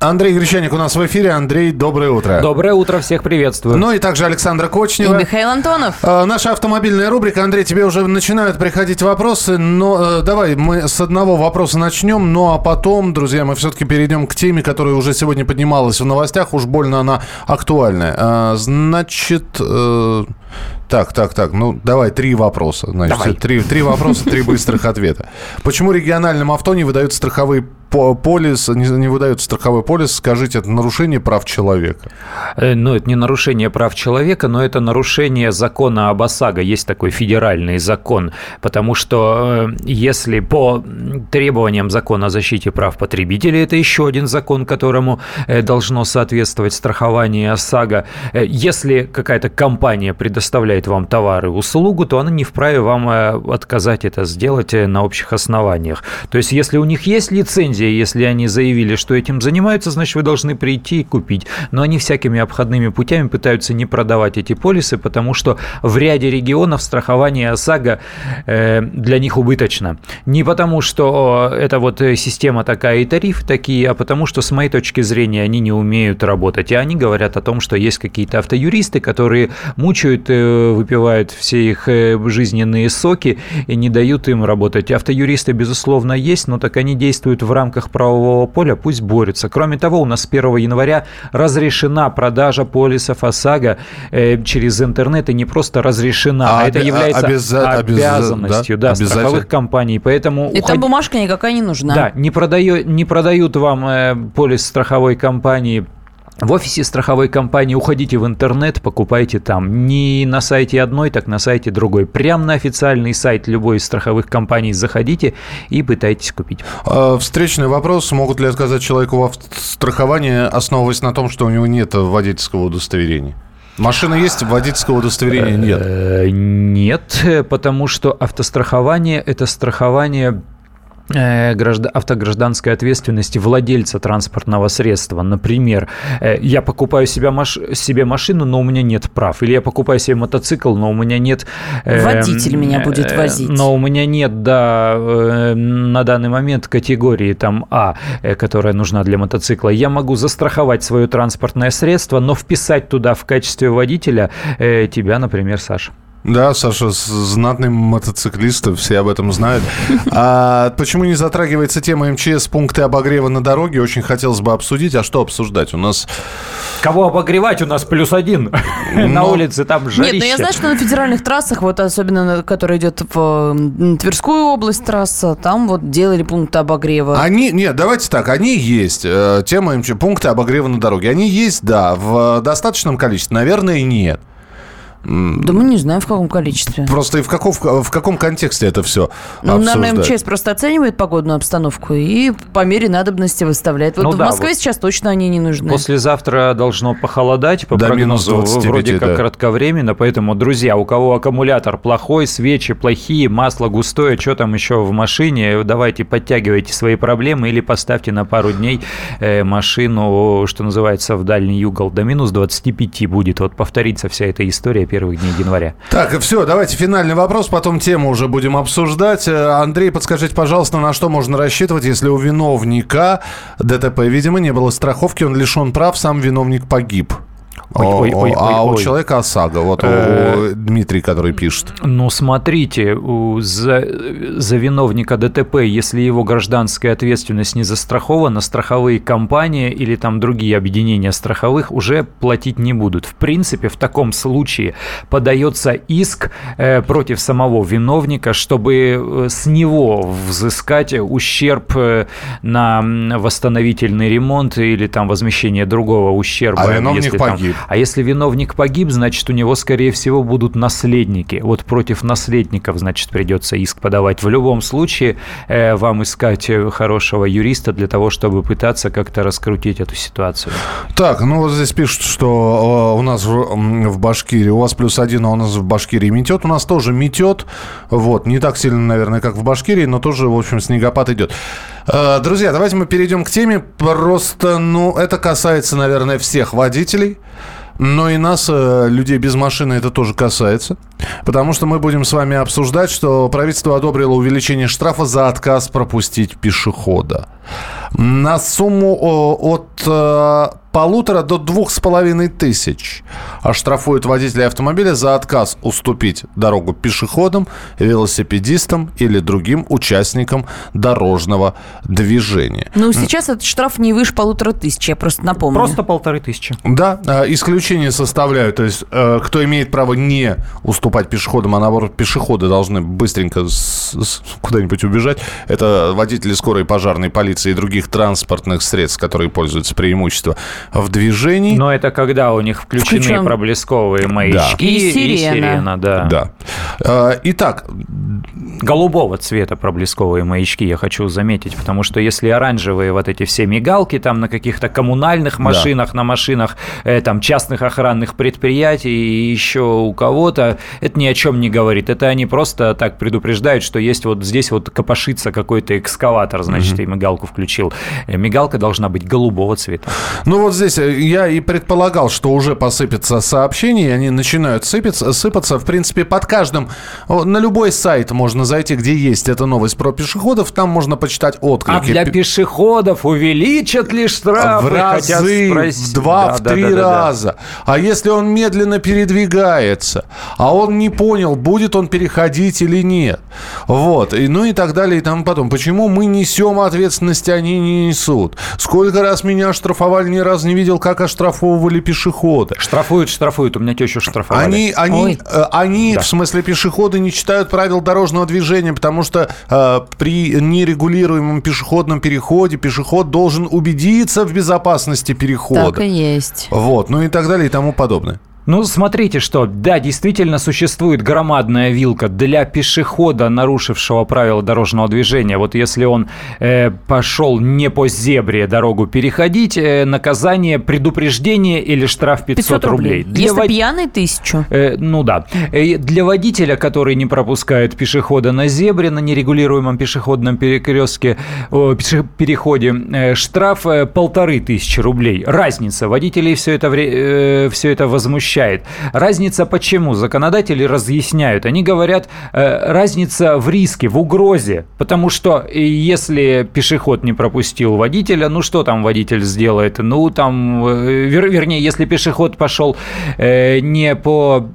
Андрей Гречаник у нас в эфире. Андрей, доброе утро. Доброе утро, всех приветствую. Ну и также Александра Кочнева. И Михаил Антонов. А, наша автомобильная рубрика. Андрей, тебе уже начинают приходить вопросы, но э, давай мы с одного вопроса начнем, ну а потом, друзья, мы все-таки перейдем к теме, которая уже сегодня поднималась в новостях, уж больно она актуальная. А, значит, э, так, так, так, ну давай три вопроса. Значит, Давай. Три, три вопроса, три быстрых ответа. Почему региональным авто не выдают страховые полис, не, не выдают страховой полис, скажите, это нарушение прав человека? Э, Ну, это не нарушение прав человека, но это нарушение закона об ОСАГО. Есть такой федеральный закон. Потому что э, если по требованиям закона о защите прав потребителей, это еще один закон, которому э, должно соответствовать страхование ОСАГО. Если какая-то компания предоставляет вам товар и услугу, то она не вправе вам отказать это сделать на общих основаниях. То есть, если у них есть лицензия, если они заявили, что этим занимаются, значит, вы должны прийти и купить. Но они всякими обходными путями пытаются не продавать эти полисы, потому что в ряде регионов страхование ОСАГО э, для них убыточно. Не потому, что это вот э, система такая и тарифы такие, а потому что, с моей точки зрения, они не умеют работать. И они говорят о том, что есть какие-то автоюристы, которые мучают, э, выпивают все их жизненные соки и не дают им работать. Автоюристы, безусловно, есть, но так они действуют в рамках правового поля, пусть борются. Кроме того, у нас с 1 января разрешена продажа полисов ОСАГО э, через интернет, и не просто разрешена, А а, это является обяза- обязанностью да? да, страховых компаний. Поэтому И там уходи- бумажка никакая не нужна. да, не, продаю, не продают вам э, полис страховой компании в офисе страховой компании уходите в интернет, покупайте там. Не на сайте одной, так на сайте другой. Прямо на официальный сайт любой из страховых компаний заходите и пытайтесь купить. А, Встречный вопрос. Могут ли отказать человеку в страховании, основываясь на том, что у него нет водительского удостоверения? Машина есть, водительского удостоверения нет. Э, Нет, э, потому что автострахование – это страхование автогражданской ответственности владельца транспортного средства. Например, э, я покупаю себя маш- себе машину, но у меня нет прав. Или я покупаю себе мотоцикл, но у меня нет... э, Водитель меня будет э, возить. Но у меня нет, да, э, на данный момент категории там А, э, которая нужна для мотоцикла. Я могу застраховать свое транспортное средство, но вписать туда в качестве водителя э, тебя, например, Саша. Да, Саша, знатный мотоциклист, все об этом знают. А почему не затрагивается тема МЧС, пункты обогрева на дороге? Очень хотелось бы обсудить. А что обсуждать? У нас... Кого обогревать? У нас плюс один. На Но- улице там Нет, жарище. но я знаю, что на федеральных трассах, вот особенно, на- которая идет в Тверскую область трасса, там вот делали пункты обогрева. Они, нет, давайте так, они есть. Э, Тема МЧС, пункты обогрева на дороге. Они есть, да. В достаточном количестве, наверное, нет. Да мы не знаем, в каком количестве. Просто и в, каком, в каком контексте это все Ну, наверное, обсуждать? МЧС просто оценивает погодную обстановку и по мере надобности выставляет. Вот Ну в да, Москве вот сейчас точно они не нужны. Послезавтра должно похолодать, по До минус прогнозу 25, вроде как да. кратковременно, поэтому, друзья, у кого аккумулятор плохой, свечи плохие, масло густое, что там еще в машине, давайте подтягивайте свои проблемы или поставьте на пару дней э, машину, что называется, в дальний угол. До минус 25 будет. Вот повторится вся эта история первых дней января. Так, все, давайте финальный вопрос, потом тему уже будем обсуждать. Э, Андрей, подскажите, пожалуйста, на что можно рассчитывать, если у виновника ДТП, видимо, не было страховки, он лишен прав, сам виновник погиб. Ой, ой, ой, а у человека ОСАГО, вот Э, у Дмитрий, который пишет. Ну, смотрите, у- за, за виновника ДТП, если его гражданская ответственность не застрахована, страховые компании или там другие объединения страховых уже платить не будут. В принципе, в таком случае подается иск э, против самого виновника, чтобы э, с него взыскать ущерб э, на восстановительный ремонт или там возмещение другого ущерба. А виновник если погиб. А если виновник погиб, значит, у него, скорее всего, будут наследники. Вот против наследников, значит, придется иск подавать. В любом случае, э, вам искать э, хорошего юриста для того, чтобы пытаться как-то раскрутить эту ситуацию. Так, ну вот здесь пишут, что э, у нас в, в Башкирии, у вас плюс один, а у нас в Башкирии метет. У нас тоже метет. Вот, не так сильно, наверное, как в Башкирии, но тоже, в общем, снегопад идет. Э, друзья, давайте мы перейдем к теме. Просто, ну, это касается, наверное, всех водителей. Но и нас, э, людей без машины, это тоже касается. Потому что мы будем с вами обсуждать, что правительство одобрило увеличение штрафа за отказ пропустить пешехода. На сумму от э, полутора до двух с половиной тысяч оштрафуют водителей автомобиля за отказ уступить дорогу пешеходам, велосипедистам или другим участникам дорожного движения. Ну, сейчас этот штраф не выше полутора тысяч, я просто напомню. Просто полторы тысячи. Да, э, исключение составляют, то есть э, кто имеет право не уступать пешеходам, а наоборот пешеходы должны быстренько куда-нибудь убежать, это водители скорой пожарной полиции и других транспортных средств, которые пользуются преимуществом в движении. Но это когда у них включены Включен... проблесковые маячки да. и, сирена. и сирена, да. Да. Э, итак, голубого цвета проблесковые маячки, я хочу заметить, потому что если оранжевые вот эти все мигалки там на каких-то коммунальных машинах, да. на машинах э, там частных охранных предприятий и еще у кого-то, это ни о чем не говорит. Это они просто так предупреждают, что есть вот здесь вот копошится какой-то экскаватор, значит, угу. и мигалку включил. Э, мигалка должна быть голубого цвета. Ну вот здесь э, я и предполагал, что уже посыпятся сообщения, и они начинают сыпаться, сыпаться. В принципе, под каждым, на любой сайт можно зайти, где есть эта новость про пешеходов, там можно почитать отклики. А для пешеходов увеличат ли штрафы? В разы, в два, да, в три да, да, раза. Да. А если он медленно передвигается, а он не понял, будет он переходить или нет. Вот. И, ну и так далее и тому потом. Почему мы несем ответственность, а они не несут? Сколько раз меня штрафовали, ни разу не видел, как оштрафовывали пешехода. Штрафуют, штрафуют. У меня тещу штрафовали. Они, они, э, они да. в смысле пешеходы, не читают правил дорожного движения, потому что э, при нерегулируемом пешеходном переходе пешеход должен убедиться в безопасности перехода. Так и есть. Вот, ну и так далее и тому подобное. Ну, смотрите, что, да, действительно существует громадная вилка для пешехода, нарушившего правила дорожного движения. Вот если он э, пошел не по зебре дорогу переходить, э, наказание предупреждение или штраф 500, 500 рублей. Для если вод... пьяный, тысячу. Э, ну да. Э, для водителя, который не пропускает пешехода на зебре, на нерегулируемом пешеходном перекрестке, э, переходе, э, штраф э, полторы тысячи рублей. Разница. Водителей все это, э, все это возмущает смущает. Разница почему? Законодатели разъясняют. Они говорят, э, разница в риске, в угрозе. Потому что если пешеход не пропустил водителя, ну что там водитель сделает? Ну там, э, вер, вернее, если пешеход пошел э, не по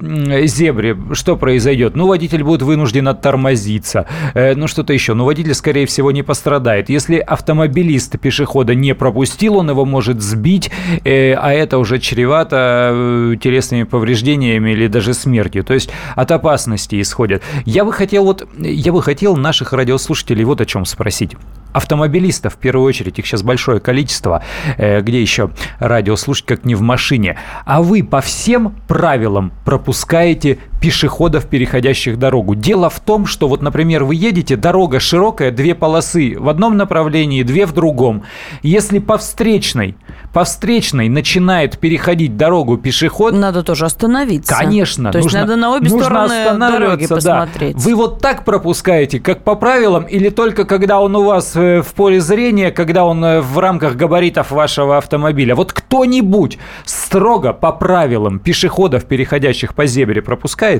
зебре, что произойдет? Ну, водитель будет вынужден оттормозиться. Ну, что-то еще. Ну, водитель, скорее всего, не пострадает. Если автомобилист пешехода не пропустил, он его может сбить, а это уже чревато э, телесными повреждениями или даже смертью. То есть от опасности исходят. Я бы хотел вот, я бы хотел наших радиослушателей вот о чем спросить. Автомобилистов, в первую очередь, их сейчас большое количество, э, где еще радио слушать, как не в машине. А вы по всем правилам пропускаете пешеходов, переходящих дорогу. Дело в том, что вот, например, вы едете, дорога широкая, две полосы в одном направлении, две в другом. Если по встречной, по встречной начинает переходить дорогу пешеход... Надо тоже остановиться. Конечно. То нужно, есть надо на обе нужно стороны дороги посмотреть. Да. Вы вот так пропускаете, как по правилам, или только когда он у вас э, в поле зрения, когда он э, в рамках габаритов вашего автомобиля? Вот кто-нибудь строго по правилам пешеходов, переходящих по зебре, пропускает?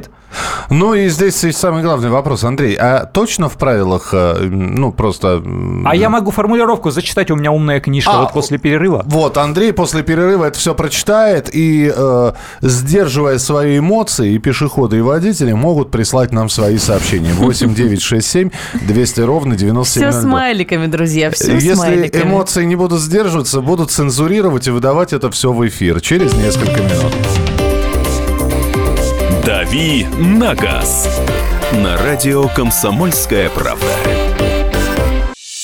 Ну и здесь есть самый главный вопрос, Андрей. А точно в правилах, э, ну просто... А я могу формулировку зачитать, у меня умная книжка а, вот после перерыва. Вот, Андрей после перерыва это все прочитает и, э, сдерживая свои эмоции, и пешеходы, и водители могут прислать нам свои сообщения. 8 9 6 7 200 ровно 97 Все смайликами, друзья, все Если смайликами. эмоции не будут сдерживаться, будут цензурировать и выдавать это все в эфир через несколько минут. «Дави на газ» на радио «Комсомольская правда».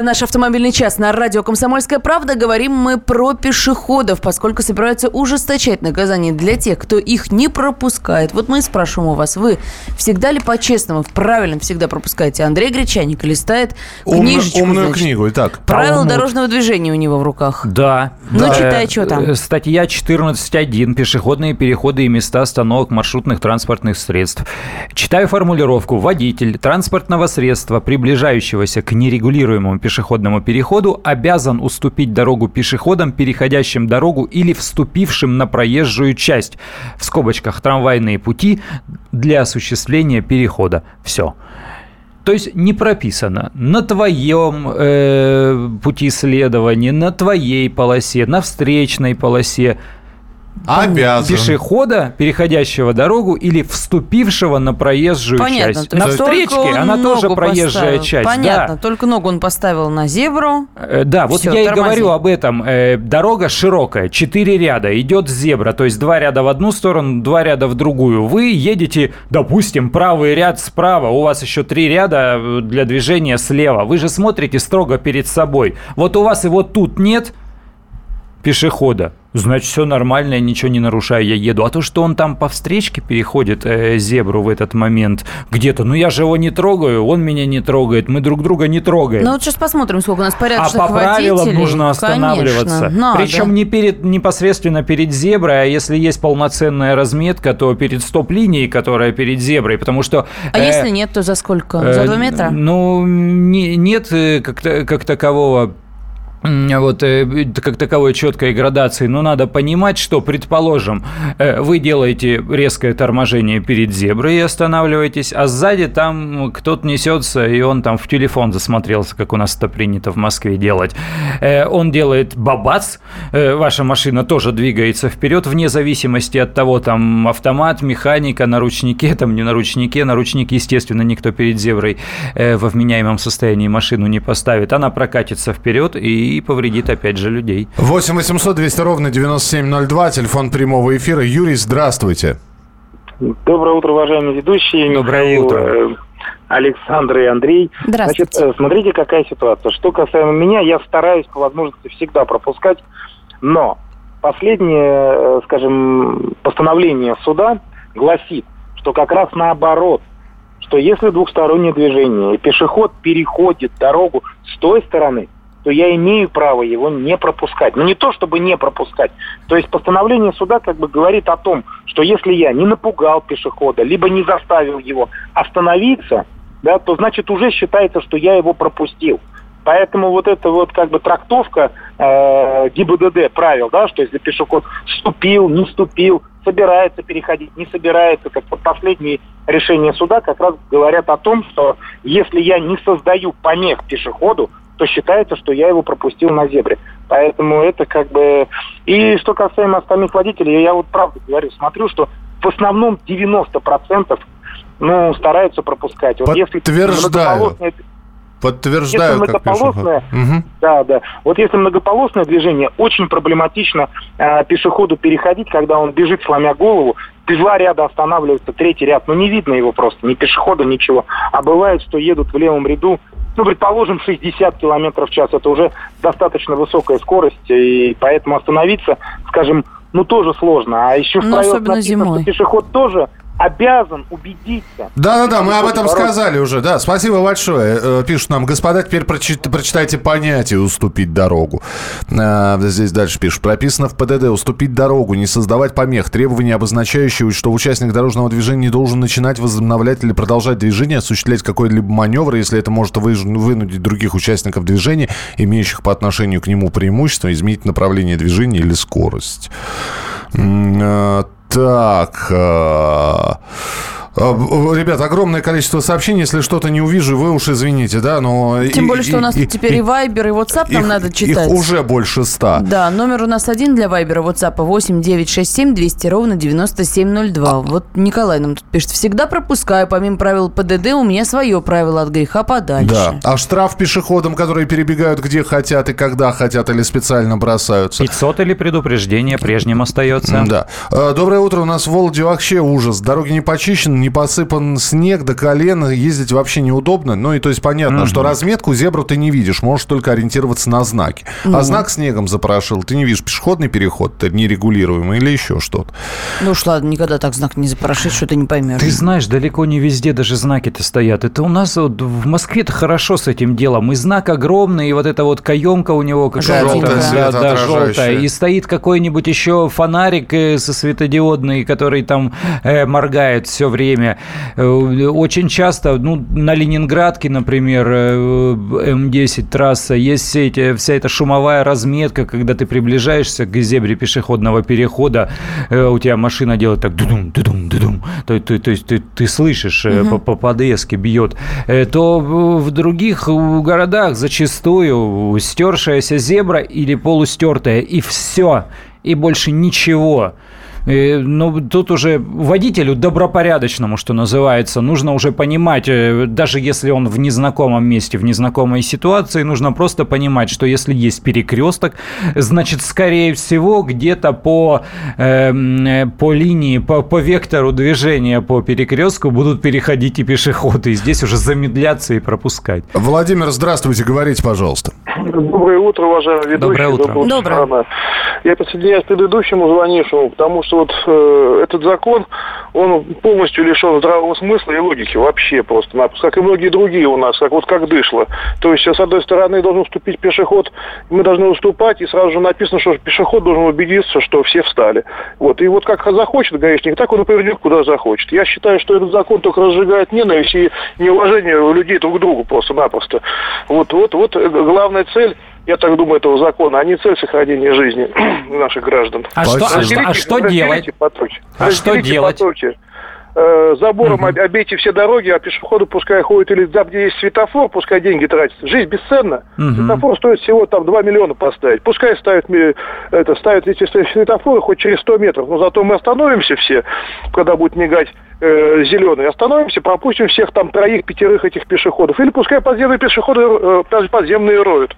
Наш автомобильный час на радио «Комсомольская правда». Говорим мы про пешеходов, поскольку собираются ужесточать наказание для тех, кто их не пропускает. Вот мы и спрашиваем у вас, вы всегда ли по-честному, правильно всегда пропускаете? Андрей Гречаник листает книжечку, умную значит. книгу. Итак, Правила Талмуд. дорожного движения у него в руках. Да. Ну, да. читай, что там. Э, Статья 14.1. Пешеходные переходы и места остановок маршрутных транспортных средств. Читаю формулировку. Водитель транспортного средства, приближающегося к нерегулируемому пешеходному переходу, обязан уступить дорогу пешеходам, переходящим дорогу или вступившим на проезжую часть. В скобочках трамвайные пути для осуществления перехода. Все. То есть не прописано на твоем э, пути следования, на твоей полосе, на встречной полосе обязан. пешехода, переходящего дорогу или вступившего на проезжую Понятно. часть. на встречке он она тоже проезжая поставил. часть. Понятно, Да. только ногу он поставил на зебру. Э, Да, вот Всё, я и тормози. говорю об этом. Э, Дорога широкая, четыре ряда, идет зебра, то есть два ряда в одну сторону, два ряда в другую. Вы едете, допустим, правый ряд справа, у вас еще три ряда э, для движения слева. Вы же смотрите строго перед собой. Вот у вас и вот тут нет пешехода. Значит, все нормально, я ничего не нарушаю, я еду. А то, что он там по встречке переходит э, зебру в этот момент где-то, ну я же его не трогаю, он меня не трогает, мы друг друга не трогаем. Ну вот сейчас посмотрим, сколько у нас А порядочных по правилам нужно останавливаться. Конечно, надо. Причем не перед, непосредственно перед зеброй, а если есть полноценная разметка, то перед стоп-линией, которая перед зеброй, потому что... А э, если нет, то за сколько? За э, два метра? Ну, не- нет э, как, как такового вот э, как таковой четкой градации, но надо понимать, что, предположим, э, вы делаете резкое торможение перед зеброй и останавливаетесь, а сзади там кто-то несется, и он там в телефон засмотрелся, как у нас это принято в Москве делать. Э, Он делает бабац, ваша машина тоже двигается вперед, вне зависимости от того, там автомат, механика, на ручнике, там не на ручнике, на ручник, естественно, никто перед зеброй во вменяемом состоянии машину не поставит. Она прокатится вперед и повредит опять же людей. 8 800 200 ровно 9702, телефон прямого эфира. Юрий, здравствуйте. Доброе утро, уважаемые ведущие. Доброе Михаил, утро. э, Александр и Андрей. Здравствуйте. Значит, э, смотрите, какая ситуация. Что касаемо меня, я стараюсь по возможности всегда пропускать, но последнее, э, скажем, постановление суда гласит, что как раз наоборот, что если двухстороннее движение, и пешеход переходит дорогу с той стороны, то я имею право его не пропускать. Но не то, чтобы не пропускать. То есть постановление суда как бы говорит о том, что если я не напугал пешехода, либо не заставил его остановиться, да, то значит уже считается, что я его пропустил. Поэтому вот эта вот как бы трактовка э, ГИБДД правил, да, что если пешеход вступил, не вступил, собирается переходить, не собирается, как вот последние решения суда как раз говорят о том, что если я не создаю помех пешеходу, то считается, что я его пропустил на зебре. Поэтому это как бы... И что касаемо остальных водителей, я вот правду говорю, смотрю, что в основном 90% ну, стараются пропускать. Вот если Подтверждаю. многополосное- Подтверждаю, Если как пешеход. многополосное, да, да. Вот если многополосное движение, очень проблематично э, пешеходу переходить, когда он бежит, сломя голову, два ряда останавливаются, третий ряд, ну не видно его просто, ни пешехода, ничего. А бывает, что едут в левом ряду, ну, предположим, 60 километров в час, это уже достаточно высокая скорость, и поэтому остановиться, скажем, ну, тоже сложно. А еще в Ну, правилах написано, зимой. что пешеход тоже обязан убедиться. Да-да-да, мы об этом Бороться. сказали уже. Да, спасибо большое. Э, Пишут нам, господа, теперь прочи- прочитайте понятие «уступить дорогу». А, Здесь дальше пишут. Прописано в ПДД «уступить дорогу», не создавать помех. Требования, обозначающие, что участник дорожного движения не должен начинать, возобновлять или продолжать движение, осуществлять какой-либо маневр, если это может вынудить других участников движения, имеющих по отношению к нему преимущество, изменить направление движения или скорость. М, э, Так. Э, Ребят, огромное количество сообщений. Если что-то не увижу, вы уж извините, да, но... Тем и- более, что у нас и- тут теперь и Вайбер, и WhatsApp нам их- надо Их читать. уже больше ста. Да, номер у нас один для Вайбера, WhatsApp 8 967 200 ровно 9702. Вот Николай нам тут пишет. Всегда пропускаю, помимо правил ПДД, у меня свое правило от греха подальше. Да. А штраф пешеходам, которые перебегают где хотят и когда хотят или специально бросаются. 500 или предупреждение прежним остается. Да. Э, Доброе утро. У нас в Володе вообще ужас. Дороги не почищены, не посыпан снег до колена. Ездить вообще неудобно. Ну и то есть понятно, что разметку зебру ты не видишь. Можешь только ориентироваться на знаки. А знак снегом запорошил. Ты не видишь пешеходный переход нерегулируемый или еще что-то. Ну уж ладно, никогда так знак не запорошить, что ты не поймешь. Ты знаешь, далеко не везде даже знаки-то стоят. Это у нас вот в Москве-то хорошо с этим делом. И знак огромный, и вот эта вот каемка у него какая-то. Желтая, да, да, желтая. И стоит какой-нибудь еще фонарик э, со светодиодный, который там э, моргает все время. Э, Очень часто, ну, на Ленинградке, например, э, М10 трасса, есть все эти, вся эта шумовая разметка, когда ты приближаешься к зебре пешеходного перехода, э, у тебя машина делает так дудум, дудум, дудум, то, то- то есть ты, ты слышишь, э, по, по подвеске бьет, то в других городах зачастую стершаяся зебра или полустертая, и все, и больше ничего. Э, Ну, тут уже водителю добропорядочному, что называется, нужно уже понимать, э, даже если он в незнакомом месте, в незнакомой ситуации, нужно просто понимать, что если есть перекресток, значит, скорее всего, где-то по, э, по линии, по, по вектору движения по перекрестку будут переходить и пешеходы, и здесь уже замедляться и пропускать. Владимир, здравствуйте. Говорите, пожалуйста. Доброе утро, уважаемый ведущий. Доброе утро. Доброе. страна. Я присоединяюсь к предыдущему звонившему, потому что вот э, этот закон, он полностью лишен здравого смысла и логики вообще просто-напросто, как и многие другие у нас, как вот как дышло. То есть, с одной стороны, должен уступить пешеход, мы должны уступать, и сразу же написано, что пешеход должен убедиться, что все встали. Вот. И вот как захочет гаишник, так он и поведет, куда захочет. Я считаю, что этот закон только разжигает ненависть и неуважение людей друг к другу просто-напросто. Вот, вот, вот э, главная цель я так думаю, этого закона, а не цель сохранения жизни наших граждан. А что, а что- а что делать? потоки. А что делать? потоки. Э, Забором об- обейте все дороги, а пешеходы пускай ходят или там, где есть светофор, пускай деньги тратят. Жизнь бесценна. Мгм. Светофор стоит всего там 2 миллиона поставить. Пускай ставят, это, ставят эти светофоры хоть через 100 метров. Но зато мы остановимся все, когда будет мигать зеленый. Остановимся, пропустим всех там троих, пятерых этих пешеходов. Или пускай подземные пешеходы э, даже подземные роют.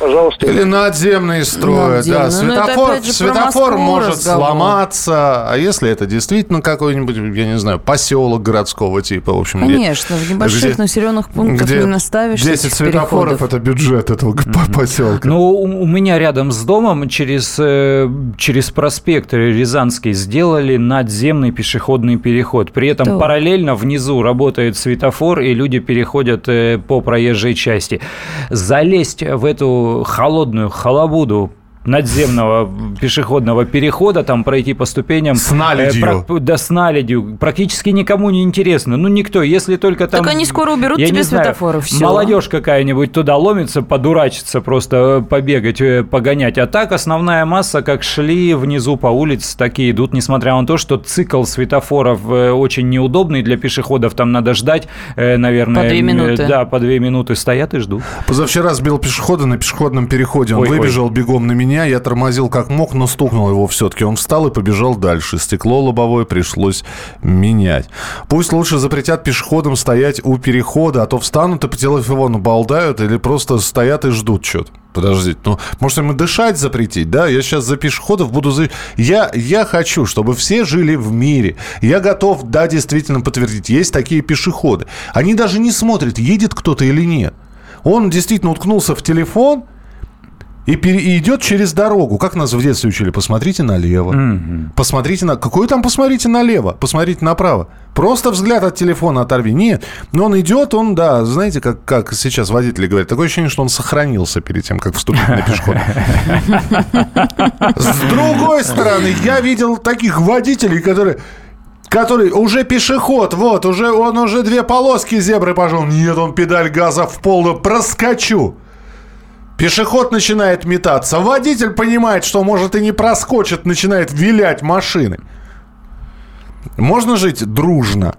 Пожалуйста. Или надземные строят, да. Надземные. Ну, это Светофор, светофор может разговор. сломаться. А если это действительно какой-нибудь, я не знаю, поселок городского типа, в общем. где- Конечно, в небольших где- населенных пунктах где не наставишь 10 этих светофоров это бюджет этого по- поселка. Ну, у у меня рядом с домом через, э, через проспект Рязанский сделали надземный пешеходный переход. При этом Да. параллельно внизу работает светофор, и люди переходят э, по проезжей части. Залезть в эту холодную халабуду надземного пешеходного перехода, там пройти по ступеням. С наледью. э, про- да, с наледью. Практически никому не интересно. Ну, никто. Если только там... Так они скоро уберут тебе светофоры, всё. Молодежь какая-нибудь туда ломится, подурачиться, просто э, побегать, э, погонять. А так основная масса, как шли внизу по улице, так и идут, несмотря на то, что цикл светофоров э, очень неудобный для пешеходов. Там надо ждать, наверное... По две минуты. Да, по две минуты стоят и ждут. Позавчера сбил пешехода на пешеходном переходе. Он Ой, ой. выбежал бегом на меня, я тормозил как мог, но стукнул его все-таки. Он встал и побежал дальше. Стекло лобовое пришлось менять. Пусть лучше запретят пешеходам стоять у перехода, а то встанут и по телефону балдают или просто стоят и ждут что-то. Подождите, ну, может, им и дышать запретить, да? Я сейчас за пешеходов буду... За... Я, я хочу, чтобы все жили в мире. Я готов, да, действительно подтвердить. Есть такие пешеходы. Они даже не смотрят, едет кто-то или нет. Он действительно уткнулся в телефон, и, пере- и идет через дорогу. Как нас в детстве учили? Посмотрите налево. Посмотрите на... Какую там посмотрите налево? Посмотрите направо. Просто взгляд от телефона оторви. Нет. Но он идет, он, да, знаете, как, как сейчас водители говорят, такое ощущение, что он сохранился перед тем, как вступить на пешеход. С другой стороны, я видел таких водителей, которые... Который уже пешеход, вот, уже он уже две полоски зебры пошел. Нет, он педаль газа в пол, проскочу. Пешеход начинает метаться. Водитель понимает, что может и не проскочит, начинает вилять машины. Можно жить дружно.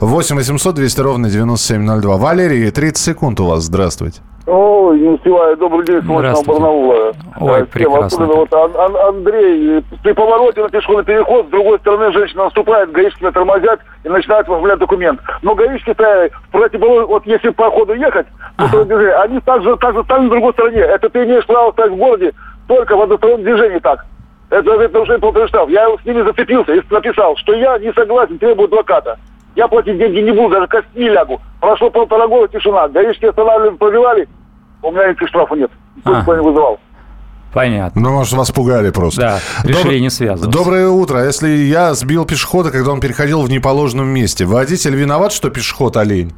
8 800 200 ровно 9702. Валерий, 30 секунд у вас. Здравствуйте. Ой, не успеваю. Добрый день, с. Барнаула. Ой, прекрасно вот Ан- Ан- Андрей, э, при повороте на пешеходный переход, с другой стороны женщина наступает, гаишники тормозят и начинают оформлять документ. Но гаишники-то в противоположном, вот если по ходу ехать, одностороннему движению, они также, также стали на другой стороне. Это ты имеешь право стать в городе только в одностороннем движении так. Это, это уже полтора штраф. Я с ними зацепился и написал, что я не согласен, требую адвоката. Я платить деньги не буду, даже кости не лягу. Прошло полтора года, тишина. Гаишники останавливали, пробивали. У меня никаких штрафов нет. Никто А. не вызывал. Понятно. Ну, может, вас пугали просто. Да, решили не связываться. Доброе утро. Если я сбил пешехода, когда он переходил в неположенном месте, водитель виноват, что пешеход олень?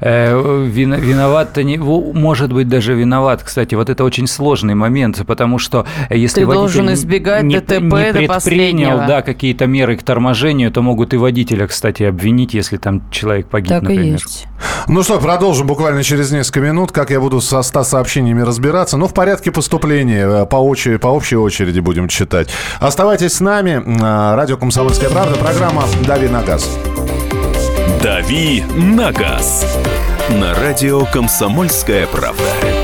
Э, вин- виноват, не, может быть, даже виноват. Кстати, вот это очень сложный момент, потому что э, если Ты водитель должен не- избегать не, ДТП не предпринял последнего. да, какие-то меры к торможению, то могут и водителя, кстати, обвинить, если там человек погиб, Так и например. есть. Ну что, продолжим буквально через несколько минут, как я буду со 100 сообщениями разбираться. Ну, в порядке поступления, э, по, очереди, по общей очереди будем читать. Оставайтесь с нами. Э, Радио «Комсомольская правда», программа «Дави на газ». «Дави на газ» на радио «Комсомольская правда».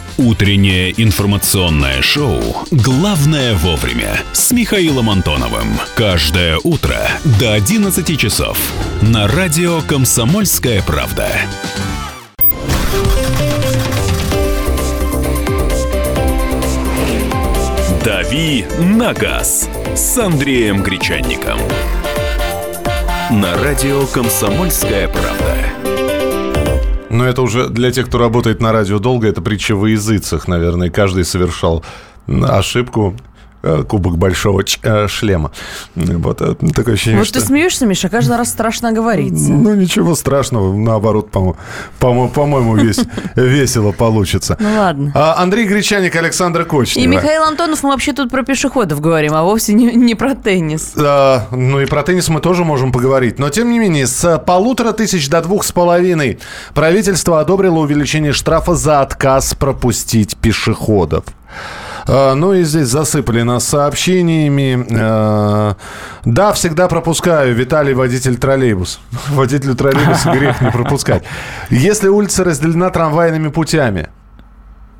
Утреннее информационное шоу «Главное вовремя» с Михаилом Антоновым. Каждое утро до 11 часов на радио «Комсомольская правда». «Дави на газ» с Андреем Гречанником. На радио «Комсомольская правда». Но это уже для тех, кто работает на радио долго, это притча во языцах, наверное. Каждый совершал ошибку. Э, Кубок большого э, шлема. Вот э, такое ощущение, Вот что... ты смеешься, Миша, каждый раз страшно говорится. Ну, ничего страшного, наоборот, по- по- по-моему, вес- весело получится. Ну ладно. А, Андрей Гречаник, Александр Кочнева. И Михаил Антонов, мы вообще тут про пешеходов говорим, а вовсе не, не про теннис. А, ну и про теннис мы тоже можем поговорить. Но, тем не менее, с полутора тысяч до двух с половиной правительство одобрило увеличение штрафа за отказ пропустить пешеходов. А, Ну и здесь засыпали нас сообщениями. А, Да, всегда пропускаю. Виталий, водитель троллейбус. Водителю троллейбуса грех не пропускать. Если улица разделена трамвайными путями,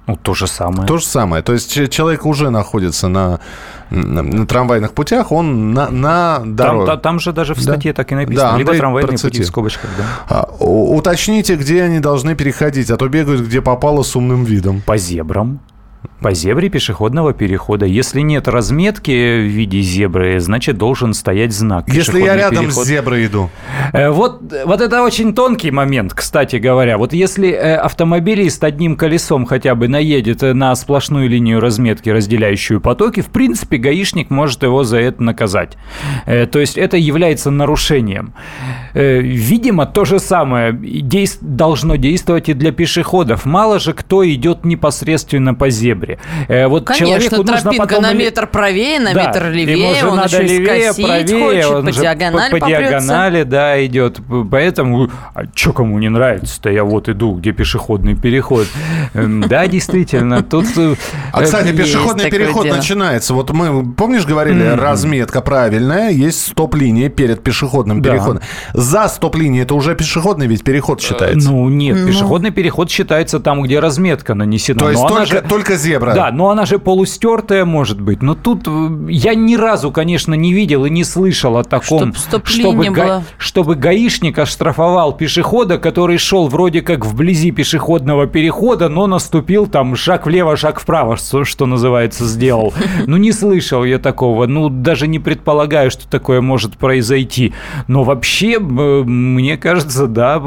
Ну, то же самое. то же самое. То есть че- человек уже находится на, на, на трамвайных путях, он на, на там, дороге. та- там же даже в Да. статье так и Да, написано. Либо Андрей трамвайные пути процитирует. в скобочках, да. А, уточните, где они должны переходить, а то бегают, где попало с умным видом. По зебрам. По зебре пешеходного перехода. Если нет разметки в виде зебры, значит должен стоять знак. Если я «Пешеходный рядом переход». с зеброй иду. Э, Вот, вот это очень тонкий момент, кстати говоря. Вот если э, автомобилист одним колесом хотя бы наедет э, на сплошную линию разметки, разделяющую потоки, в принципе, гаишник может его за это наказать. То есть это является нарушением. Видимо, то же самое дейс- должно действовать и для пешеходов. Мало же кто идет непосредственно по зебре. Э, Вот Конечно, человеку нужно тропинка потом на метр правее, на да, метр ему левее, же он надо еще левее, скосить правее, хочет, он по же диагонали по, по диагонали, да, идет. Поэтому, а что кому не нравится-то? Я вот иду, где пешеходный переход. Да, действительно, тут... э, А, кстати, есть пешеходный переход начинается. Вот мы, помнишь, говорили, разметка правильная, есть стоп-линия перед пешеходным переходом. За стоп-линией это уже пешеходный ведь переход считается. Ну, нет, пешеходный переход считается там, где разметка нанесена. То есть только зебра зебра. Да, но она же полустертая может быть. Но тут э, я ни разу, конечно, не видел и не слышал о таком, Чтоб чтобы, га- было. чтобы гаишник оштрафовал пешехода, который шел вроде как вблизи пешеходного перехода, но наступил там шаг влево, шаг вправо, что, что называется, сделал. Ну, не слышал я такого. Ну, даже не предполагаю, что такое может произойти. Но вообще, э, мне кажется, да,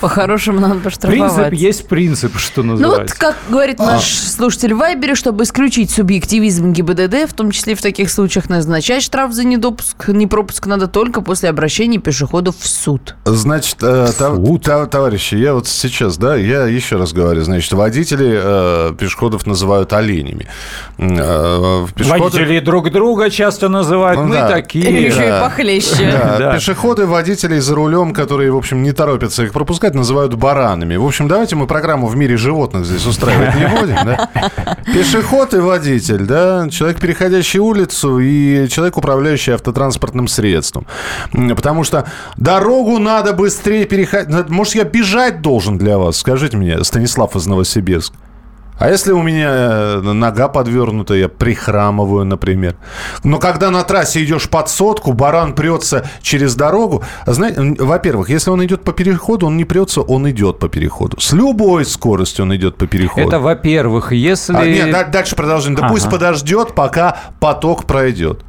По-хорошему надо поштрафовать. принцип есть принцип, что Ну вот, называется. как говорит наш слушатель в Вайбере, чтобы исключить субъективизм ГИБДД, в том числе и в таких случаях назначать штраф за недопуск, непропуск надо только после обращения пешеходов в суд. Значит, э, тов- тов- товарищи, я вот сейчас, да, я еще раз говорю, значит, водители э, пешеходов называют оленями. Э, пешеходы- Водители друг друга часто называют, Ну мы да. такие. Или еще да. и похлеще. Да, Да. Пешеходы, водителей за рулем, которые, в общем, не торопятся их пропускать, называют баранами. В общем, давайте мы программу в мире животных здесь устраивать не будем, да? Пешеход и водитель, да, человек, переходящий улицу, и человек, управляющий автотранспортным средством. Потому что дорогу надо быстрее переходить. Может, я бежать должен для вас? Скажите мне, Станислав из Новосибирска. А если у меня э, нога подвернута, я прихрамываю, например. Но когда на трассе идешь под сотку, баран прется через дорогу. Знаете, во-первых, если он идет по переходу, он не прется, он идет по переходу. С любой скоростью он идет по переходу. Это во-первых, если... А, нет, да- дальше продолжим. Да Ага. пусть подождет, пока поток пройдет.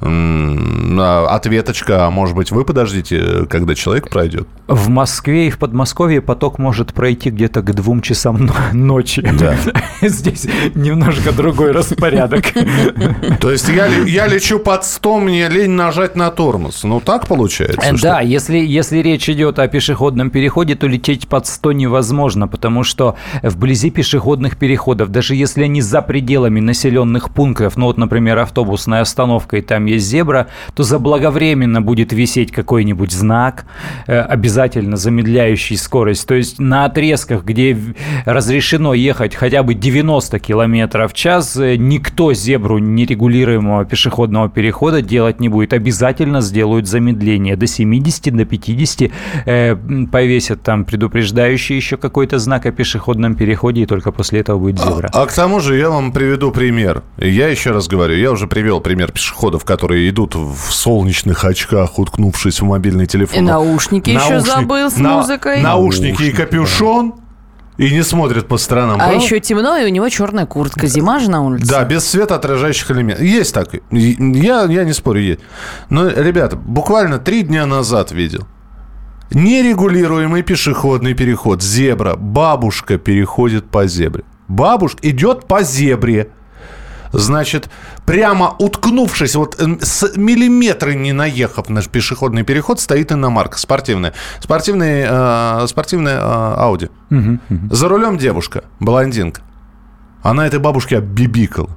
А, Ответочка, а может быть, вы подождите, когда человек пройдет? В Москве и в Подмосковье поток может пройти где-то к двум часам но- ночи. Здесь немножко другой распорядок. То есть я, я лечу под 100, мне лень нажать на тормоз. Ну, так получается? Э, Да, если, если речь идет о пешеходном переходе, то лететь под 100 невозможно, потому что вблизи пешеходных переходов, даже если они за пределами населенных пунктов, ну вот, например, автобусная остановка, и там есть зебра, то заблаговременно будет висеть какой-нибудь знак, э, обязательно замедляющий скорость. То есть на отрезках, где разрешено ехать хотя бы 90 километров в час, э, никто зебру нерегулируемого пешеходного перехода делать не будет. Обязательно сделают замедление до 70, до 50, э, повесят там предупреждающий еще какой-то знак о пешеходном переходе, и только после этого будет зебра. А к тому же я вам приведу пример. Я еще раз говорю, я уже привел пример пешеходов, которые идут в солнечных очках, уткнувшись в мобильный телефон. И наушники еще забыл с на- музыкой. Наушники и капюшон. И не смотрят по сторонам. А Правда? еще темно, и у него черная куртка. Зима же на улице. Да, без светоотражающих элементов. Есть так. Я, я не спорю, есть. Но, ребята, буквально три дня назад видел. Нерегулируемый пешеходный переход. Зебра. Бабушка переходит по зебре. Бабушка идет по зебре. Значит, прямо уткнувшись, вот э, с миллиметра не наехав на пешеходный переход, стоит иномарка спортивная. Спортивный, э, спортивная э, Ауди. За рулем девушка, блондинка. Она этой бабушке оббибикала.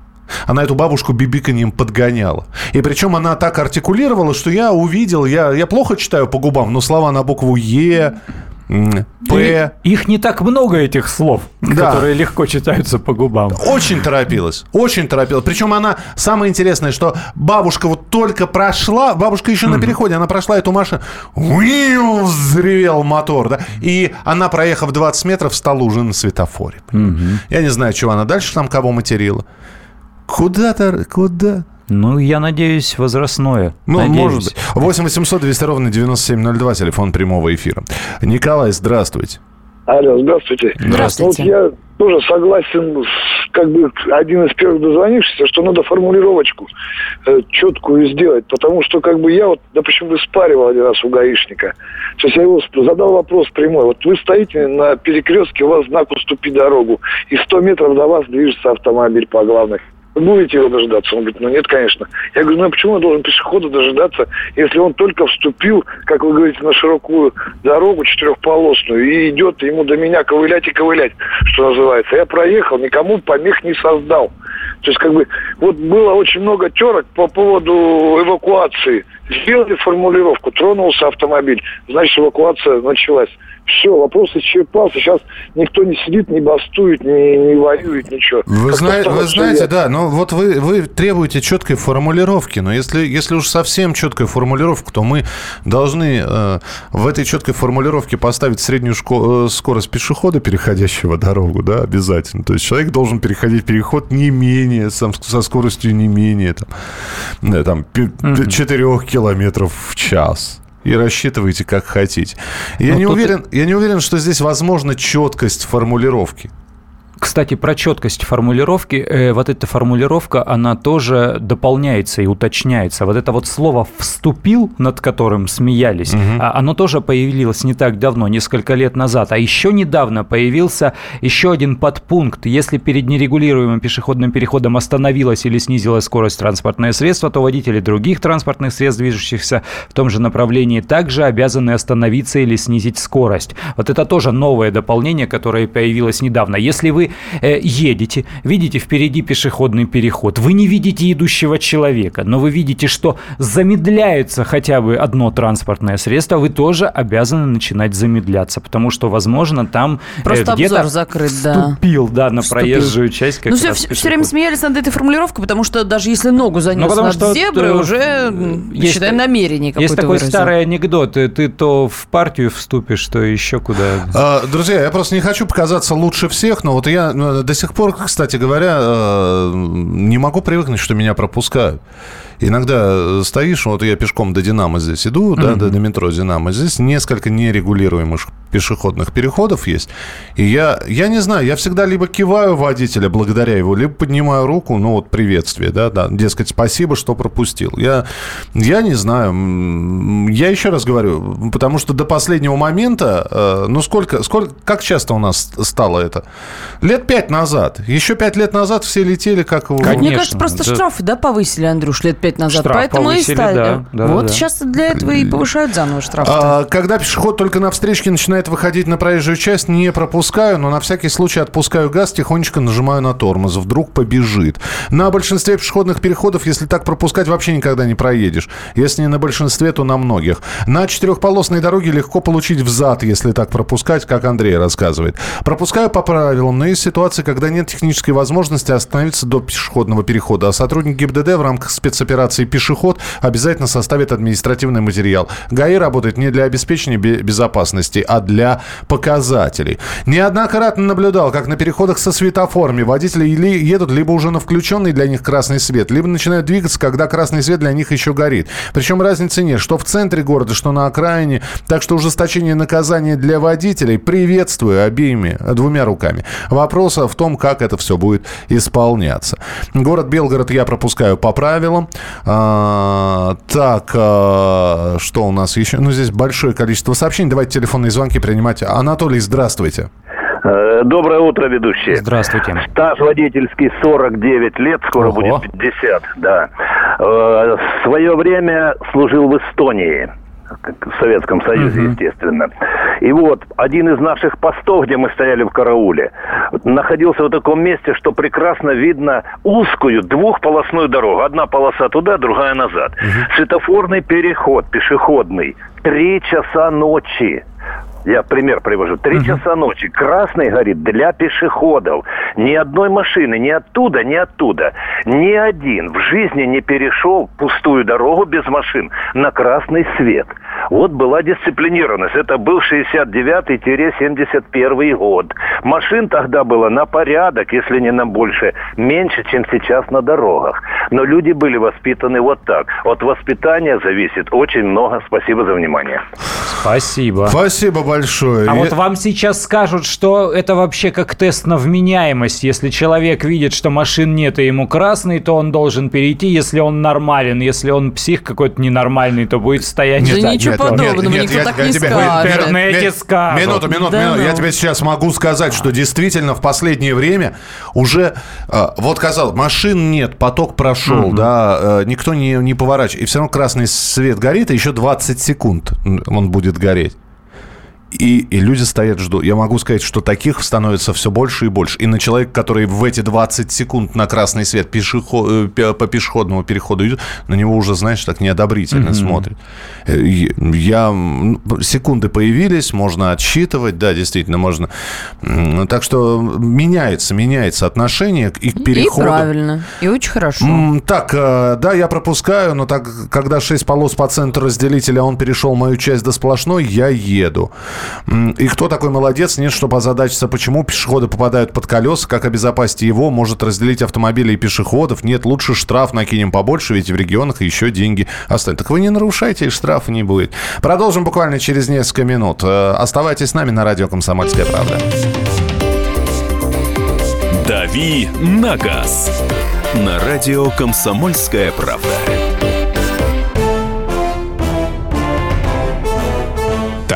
Она эту бабушку бибиканьем подгоняла. И причем она так артикулировала, что я увидел, я, я плохо читаю по губам, но слова на букву Е, П. И Их не так много, этих слов, Да. которые легко читаются по губам. Очень торопилась, очень торопилась. Причем она, самое интересное, что бабушка вот только прошла, бабушка еще на переходе, она прошла эту машину, уиу, взревел мотор, да, и она, проехав 20 метров, стала уже на светофоре. понимаешь? Я не знаю, чего она дальше там кого материла. Куда-то, куда? Ну, я надеюсь, возрастное. Ну, Надеюсь. может быть. 8 800 200 ровно 9702, телефон прямого эфира. Николай, здравствуйте. Алло, здравствуйте. Здравствуйте. Ну, вот я тоже согласен с, как бы, один из первых дозвонившихся, что надо формулировочку э, четкую сделать, потому что, как бы, я вот, допустим, выспаривал один раз у гаишника. То есть я его задал вопрос прямой. Вот вы стоите на перекрестке, у вас знак «Уступи дорогу», и 100 метров до вас движется автомобиль по главной. Будете его дожидаться? Он говорит, ну нет, конечно. Я говорю, ну а почему я должен пешехода дожидаться, если он только вступил, как вы говорите, на широкую дорогу четырехполосную и идет ему до меня ковылять и ковылять, что называется. Я проехал, никому помех не создал. То есть, как бы, вот было очень много терок по поводу эвакуации. Сделали формулировку, тронулся автомобиль, значит, эвакуация началась. Все, вопрос исчерпался. Сейчас никто не сидит, не бастует, не, не воюет, ничего. Вы, зна- вы знаете, я- да, но вот вы, вы требуете четкой формулировки, но если, если уж совсем четкая формулировка, то мы должны э, в этой четкой формулировке поставить среднюю шко- э, скорость пешехода, переходящего дорогу, да, обязательно. То есть человек должен переходить переход не менее, сам- со скоростью не менее там, э, там, 4 километров в час. И рассчитывайте, как хотите. Я, не уверен, я не уверен, что здесь возможна четкость формулировки. Кстати, про четкость формулировки. Э, вот эта формулировка, она тоже дополняется и уточняется. Вот это вот слово «вступил», над которым смеялись, а, оно тоже появилось не так давно, несколько лет назад. А еще недавно появился еще один подпункт. Если перед нерегулируемым пешеходным переходом остановилась или снизилась скорость транспортное средство, то водители других транспортных средств, движущихся в том же направлении, также обязаны остановиться или снизить скорость. Вот это тоже новое дополнение, которое появилось недавно. Если вы э, едете, видите впереди пешеходный переход, вы не видите идущего человека, но вы видите, что замедляется хотя бы одно транспортное средство, вы тоже обязаны начинать замедляться, потому что, возможно, там э, где-то закрыт, да. вступил, да, на Вступил. проезжую часть. Как Ну, все, все, время смеялись над этой формулировкой, потому что даже если ногу занес Ну, потому над что, зеброй, э, уже, м, есть- считай, намерение какое-то Есть такой выразил. старый анекдот. э, Ты то в партию вступишь, то еще куда. А, Друзья, я просто не хочу показаться лучше всех, но вот я э, до сих пор, кстати говоря, э, не могу привыкнуть, что меня пропускают. Иногда э, стоишь, вот я пешком до Динамо здесь иду, да, до, до метро Динамо. Здесь несколько нерегулируемых пешеходных переходов есть. И я, я не знаю, я всегда либо киваю водителя благодаря его, либо поднимаю руку, ну вот приветствие, да, да, дескать, спасибо, что пропустил. Я, я не знаю, я еще раз говорю, потому что до последнего момента, э, ну сколько, сколько, как часто у нас стало это? Лет пять назад. Еще пять лет назад все летели как... в- Мне Конечно, кажется, просто да. штрафы, да, повысили, Андрюш, лет пять назад. Штраф Поэтому повысили, и стали. да, да, вот да. сейчас для этого и повышают заново штрафы. А, когда пешеход только на встречке начинает выходить на проезжую часть, не пропускаю, но на всякий случай отпускаю газ, тихонечко нажимаю на тормоз. Вдруг побежит. На большинстве пешеходных переходов, если так пропускать, вообще никогда не проедешь. Если не на большинстве, то на многих. На четырехполосной дороге легко получить взад, если так пропускать, как Андрей рассказывает. Пропускаю по правилам, но есть ситуации, когда нет технической возможности остановиться до пешеходного перехода. А сотрудник ГИБДД в рамках спецоперации «Пешеход» обязательно составит административный материал. ГАИ работает не для обеспечения бе- безопасности, а для показателей. Неоднократно наблюдал, как на переходах со светофорами водители едут либо уже на включенный для них красный свет, либо начинают двигаться, когда красный свет для них еще горит. Причем разницы нет, что в центре города, что на окраине. Так что ужесточение наказания для водителей приветствую обеими, двумя руками. Вопрос в том, как это все будет исполняться. Город Белгород я пропускаю по правилам. А, так, а, что у нас еще? Ну, здесь большое количество сообщений. Давайте телефонные звонки принимать. Анатолий, здравствуйте. Э, Доброе утро, ведущие. Здравствуйте. Стаж водительский 49 лет, скоро Ого. будет 50, да. Э, В свое время служил в Эстонии, как в Советском Союзе, естественно. И вот, один из наших постов, где мы стояли в карауле, находился в таком месте, что прекрасно видно узкую двухполосную дорогу. Одна полоса туда, другая назад. Светофорный переход, пешеходный. Три часа ночи. Я пример привожу. Три часа ночи. Красный горит для пешеходов. Ни одной машины, ни оттуда, ни оттуда. Ни один в жизни не перешел пустую дорогу без машин на красный свет. Вот была дисциплинированность. Это был 69-71 год. Машин тогда было на порядок, если не на больше, меньше, чем сейчас на дорогах. Но люди были воспитаны вот так. От воспитания зависит очень много. Спасибо за внимание. Спасибо. Спасибо большое. А Я- вот вам сейчас скажут, что это вообще как тест на вменяемость. Если человек видит, что машин нет и ему красный, то он должен перейти. Если он нормален, если он псих какой-то ненормальный, то будет стоять Да ничего подобного, никто я- так я не тебе- скажет. В интернете скажут. Минуту, минуту, Да минуту. Я ну. тебе сейчас могу сказать, что действительно в последнее время уже, э, вот казалось, машин нет, поток прошел, да, э, никто не, не поворачивает. И все равно красный свет горит, и еще 20 секунд он будет гореть. И, и люди стоят, ждут. Я могу сказать, что таких становится все больше и больше. И на человека, который в эти 20 секунд на красный свет пешеход, э, по пешеходному переходу идет, на него уже, знаешь, так неодобрительно mm-hmm. смотрит. Э, я... Секунды появились, можно отсчитывать, да, действительно, можно. Так что меняется, меняется отношение и к переходу. И правильно, и очень хорошо. Так, э, да, я пропускаю, но так, когда 6 полос по центру разделителя, он перешел мою часть до сплошной, я еду. И кто такой молодец? Нет, чтобы озадачиться, почему пешеходы попадают под колеса, как обезопасить его, может разделить автомобили и пешеходов. Нет, лучше штраф накинем побольше, ведь в регионах еще деньги останутся. Так вы не нарушайте, и штрафа не будет. Продолжим буквально через несколько минут. Э, оставайтесь с нами на радио «Комсомольская правда». «Дави на газ» на радио «Комсомольская правда».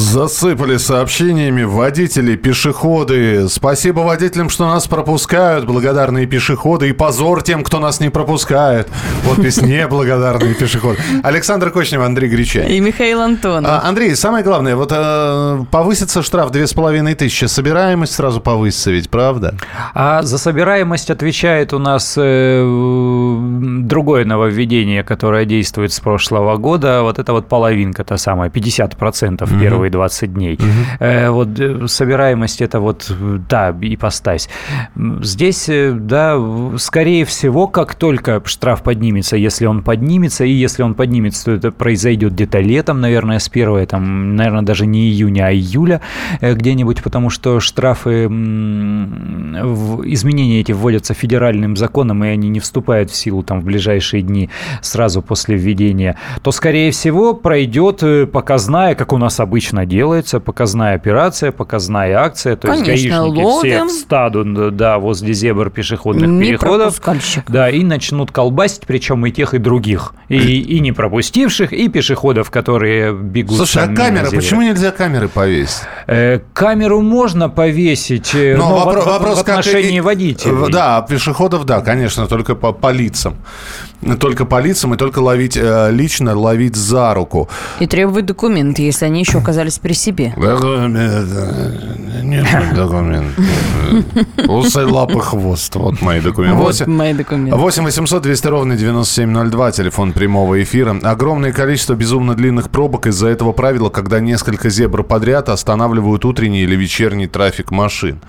Засыпали сообщениями водители, пешеходы. Спасибо водителям, что нас пропускают, благодарные пешеходы. И позор тем, кто нас не пропускает. Подпись «Неблагодарные пешеходы». Александр Кочнев, Андрей Гречай. И Михаил Антон. А, Андрей, самое главное, вот э, повысится штраф две с половиной тысячи. Собираемость сразу повысится ведь, правда? А за собираемость отвечает у нас э, другое нововведение, которое действует с прошлого года. Вот это вот половинка, та самая, 50% mm-hmm. Первые 20 дней. Угу. Вот э, собираемость это вот, да, ипостась. Здесь, э, да, скорее всего, как только штраф поднимется, если он поднимется, и если он поднимется, то это произойдет где-то летом, наверное, с первой, там, наверное, даже не июня, а июля где-нибудь, потому что штрафы, изменения эти вводятся федеральным законом, и они не вступают в силу там в ближайшие дни сразу после введения, то, скорее всего, пройдет показная, как у нас обычно делается показная операция, показная акция. То Конечно, есть гаишники ловим. все встанут да, возле зебр пешеходных не переходов. Да, и начнут колбасить, причем и тех, и других. И, и не пропустивших, и пешеходов, которые бегут. Слушай, а камера, почему нельзя камеры повесить? Э, камеру можно повесить, э, но, но вопрос, в, вопрос в отношении как... водителей. Да, пешеходов, да, конечно, только по, по лицам только по лицам и только ловить э, лично, ловить за руку. И требовать документы, если они еще оказались при себе. Нет документов. Усы, лапы, хвост. Вот мои документы. Вот 8, мои документы. 8 800 200 ровно 9702, телефон прямого эфира. Огромное количество безумно длинных пробок из-за этого правила, когда несколько зебр подряд останавливают утренний или вечерний трафик машин.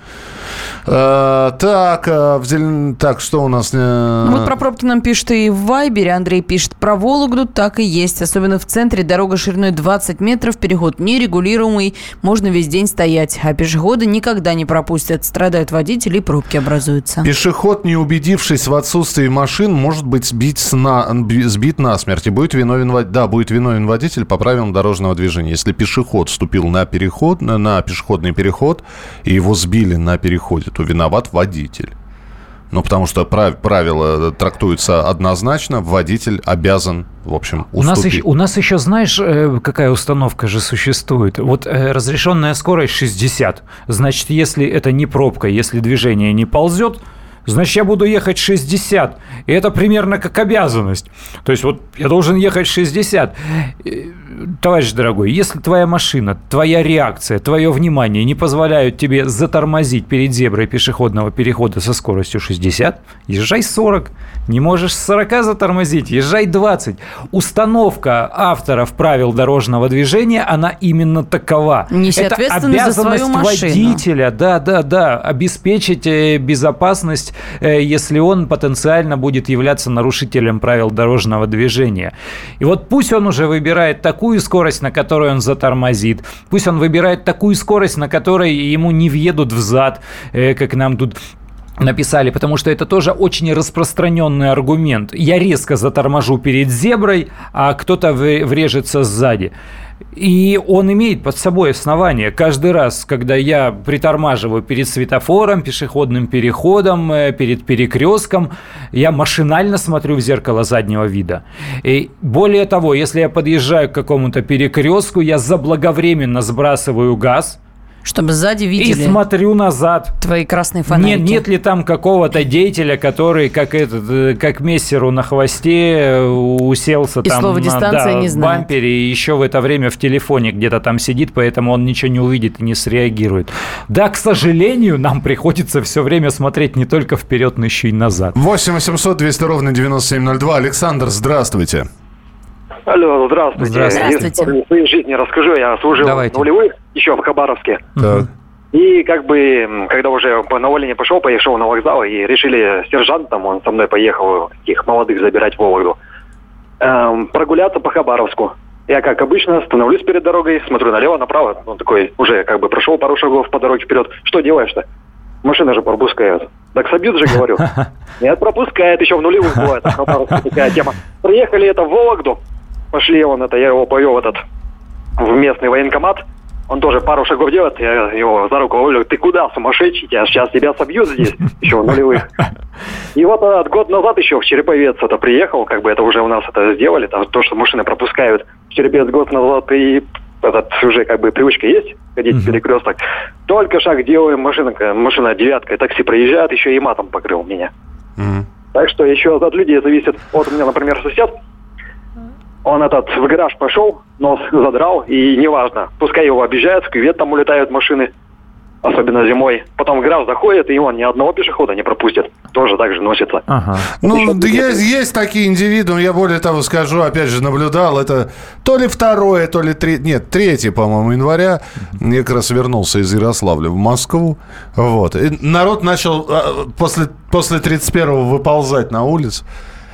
Э, так, э, в зелен... так, что у нас? Э... Ну, вот про пробки нам пишет и в Вайбере. Андрей пишет, про Вологду так и есть. Особенно в центре дорога шириной 20 метров, переход нерегулируемый, можно весь день стоять. А пешеходы никогда не пропустят. Страдают водители и пробки образуются. Пешеход, не убедившись в отсутствии машин, может быть сбить на... сбит насмерть. И будет виновен, да, будет виновен водитель по правилам дорожного движения. Если пешеход вступил на переход, на пешеходный переход, и его сбили на переходе, то виноват водитель. Ну, потому что прав, правила трактуются однозначно, водитель обязан, в общем, уступить. У нас, еще, у нас еще, знаешь, э, какая установка же существует? Вот э, разрешенная скорость 60. Значит, если это не пробка, если движение не ползет, значит, я буду ехать 60. И это примерно как обязанность. То есть вот я должен ехать 60 товарищ дорогой, если твоя машина, твоя реакция, твое внимание не позволяют тебе затормозить перед зеброй пешеходного перехода со скоростью 60, езжай 40. Не можешь с 40 затормозить, езжай 20. Установка авторов правил дорожного движения, она именно такова. Неси Это обязанность водителя, да, да, да, обеспечить э, безопасность, э, если он потенциально будет являться нарушителем правил дорожного движения. И вот пусть он уже выбирает такую такую скорость, на которой он затормозит. Пусть он выбирает такую скорость, на которой ему не въедут в зад, э, как нам тут написали, потому что это тоже очень распространенный аргумент. Я резко заторможу перед зеброй, а кто-то врежется сзади. И он имеет под собой основание. Каждый раз, когда я притормаживаю перед светофором, пешеходным переходом, э, перед перекрестком, я машинально смотрю в зеркало заднего вида. И более того, если я подъезжаю к какому-то перекрестку, я заблаговременно сбрасываю газ – чтобы сзади видели. И смотрю назад. Твои красные фонарики. Нет, нет ли там какого-то деятеля, который, как этот, э, как мессеру на хвосте, э, уселся и там слово на дистанция да, не знает. бампере и еще в это время в телефоне где-то там сидит, поэтому он ничего не увидит и не среагирует. Да, к сожалению, нам приходится все время смотреть не только вперед, но еще и назад. 8 800 200 ровно 9702. Александр, здравствуйте. Алло, здравствуйте. Здравствуйте. Я своей жизни расскажу. Я служил Давайте. в нулевых, еще в Хабаровске. Так. И как бы, когда уже по- на увольнение пошел, поехал на вокзал, и решили с сержантом, он со мной поехал, таких молодых забирать в Вологду, эм, прогуляться по Хабаровску. Я, как обычно, становлюсь перед дорогой, смотрю налево, направо. Он такой, уже как бы прошел пару шагов по дороге вперед. Что делаешь-то? Машина же пропускают. Так собьют же, говорю. Нет, пропускает. Еще в нулевых бывает. в Хабаровске такая тема. Приехали это в Вологду. Пошли он это, я его повел этот, в местный военкомат. Он тоже пару шагов делает, я его за руку ловлю. Ты куда, сумасшедший? Я сейчас тебя собьют здесь, еще в нулевых. И вот этот год назад еще в Череповец это приехал, как бы это уже у нас это сделали, там, то, что машины пропускают. В Череповец год назад и этот уже как бы привычка есть, ходить в перекресток. Только шаг делаем, машина, машина девятка, такси проезжает, еще и матом покрыл меня. Так что еще от людей зависит. Вот у меня, например, сосед, он этот в гараж пошел, нос задрал, и неважно, пускай его объезжают, в кювет там улетают машины, особенно зимой. Потом в гараж заходит, и он ни одного пешехода не пропустит. Тоже так же носится. Ага. Ну, да есть, есть такие индивидуумы, я более того скажу, опять же, наблюдал, это то ли второе, то ли третье, нет, третье, по-моему, января, я как раз вернулся из Ярославля в Москву, вот, и народ начал а, после, после 31-го выползать на улицу,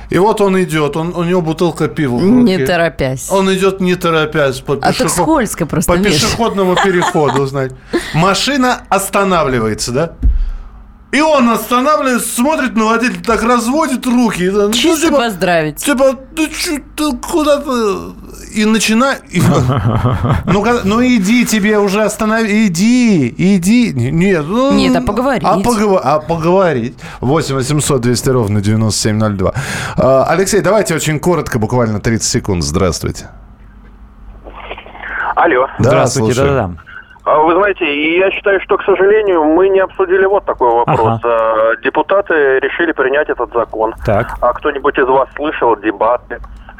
и вот он идет, он, у него бутылка пива Не торопясь. Он идет не торопясь по, А пешеход- скользко просто, по пешеходному переходу, знаете. Машина останавливается, да? И он останавливается, смотрит на водителя, так разводит руки. и, ну, Чисто типа, поздравить. Типа, ты чё, ты куда ты? И начинает... Ну, ну иди тебе уже останови. Иди, иди. Нет, ну, Нет, а поговорить. А, погова- а поговорить. 8 800 200 ровно 9702. А, Алексей, давайте очень коротко, буквально 30 секунд. Здравствуйте. Алло. Да, Здравствуйте, да-да-да. А Вы знаете, я считаю, что, к сожалению, мы не обсудили вот такой вопрос. А, Депутаты решили принять этот закон. Так. А кто-нибудь из вас слышал дебаты?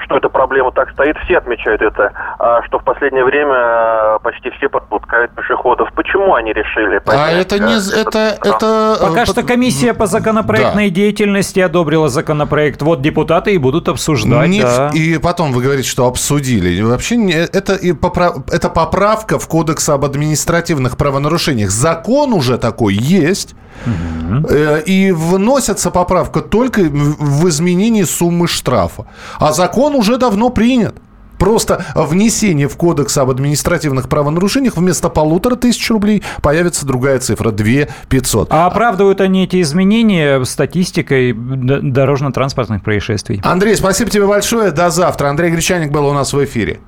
Что эта проблема так стоит, все отмечают это, а, что в последнее время а, почти все подпускают пешеходов. Почему они решили? А поднять, это не... а, Это... штраф? это Пока что комиссия по законопроектной деятельности одобрила законопроект. Вот депутаты и будут обсуждать. Не да. И потом вы говорите, что обсудили. Вообще не- это, и это поправка в Кодекс об административных правонарушениях. Закон уже такой есть. Э, И вносится поправка только в изменении суммы штрафа. А закон уже давно принят. Просто внесение в Кодекс об административных правонарушениях вместо полутора тысяч рублей появится другая цифра – 2 500. А оправдывают они эти изменения статистикой дорожно-транспортных происшествий. Андрей, спасибо тебе большое. До завтра. Андрей Гречаник был у нас в эфире.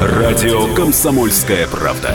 Радио «Комсомольская правда».